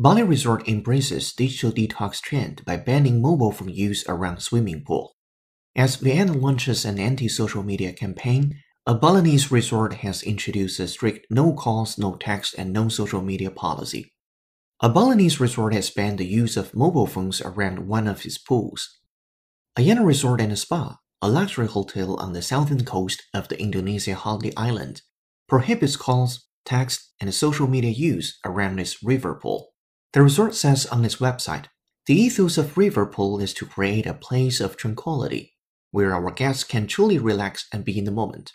Bali Resort embraces digital detox trend by banning mobile phone use around swimming pool. As Vienna launches an anti-social media campaign, a Balinese resort has introduced a strict no calls, no text, and no social media policy. A Balinese resort has banned the use of mobile phones around one of its pools. Ayana Resort and Spa, a luxury hotel on the southern coast of the Indonesia holiday island, prohibits calls, text, and social media use around its river pool. The resort says on its website, the ethos of Riverpool is to create a place of tranquility where our guests can truly relax and be in the moment.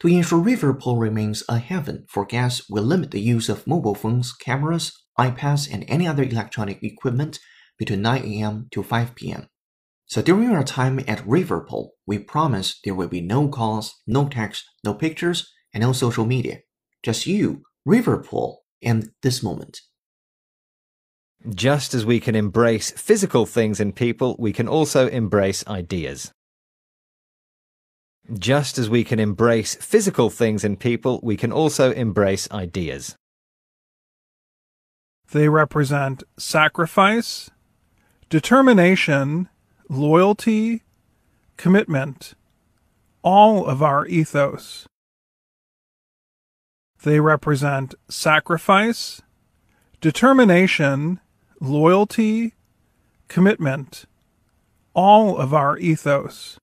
To ensure Riverpool remains a heaven for guests, we limit the use of mobile phones, cameras, iPads, and any other electronic equipment between 9 a.m. to 5 p.m. So during our time at Riverpool, we promise there will be no calls, no text, no pictures, and no social media. Just you, Riverpool, and this moment. Just as we can embrace physical things and people, we can also embrace ideas. Just as we can embrace physical things and people, we can also embrace ideas. They represent sacrifice, determination, loyalty, commitment, all of our ethos. They represent sacrifice, determination, loyalty, commitment, all of our ethos.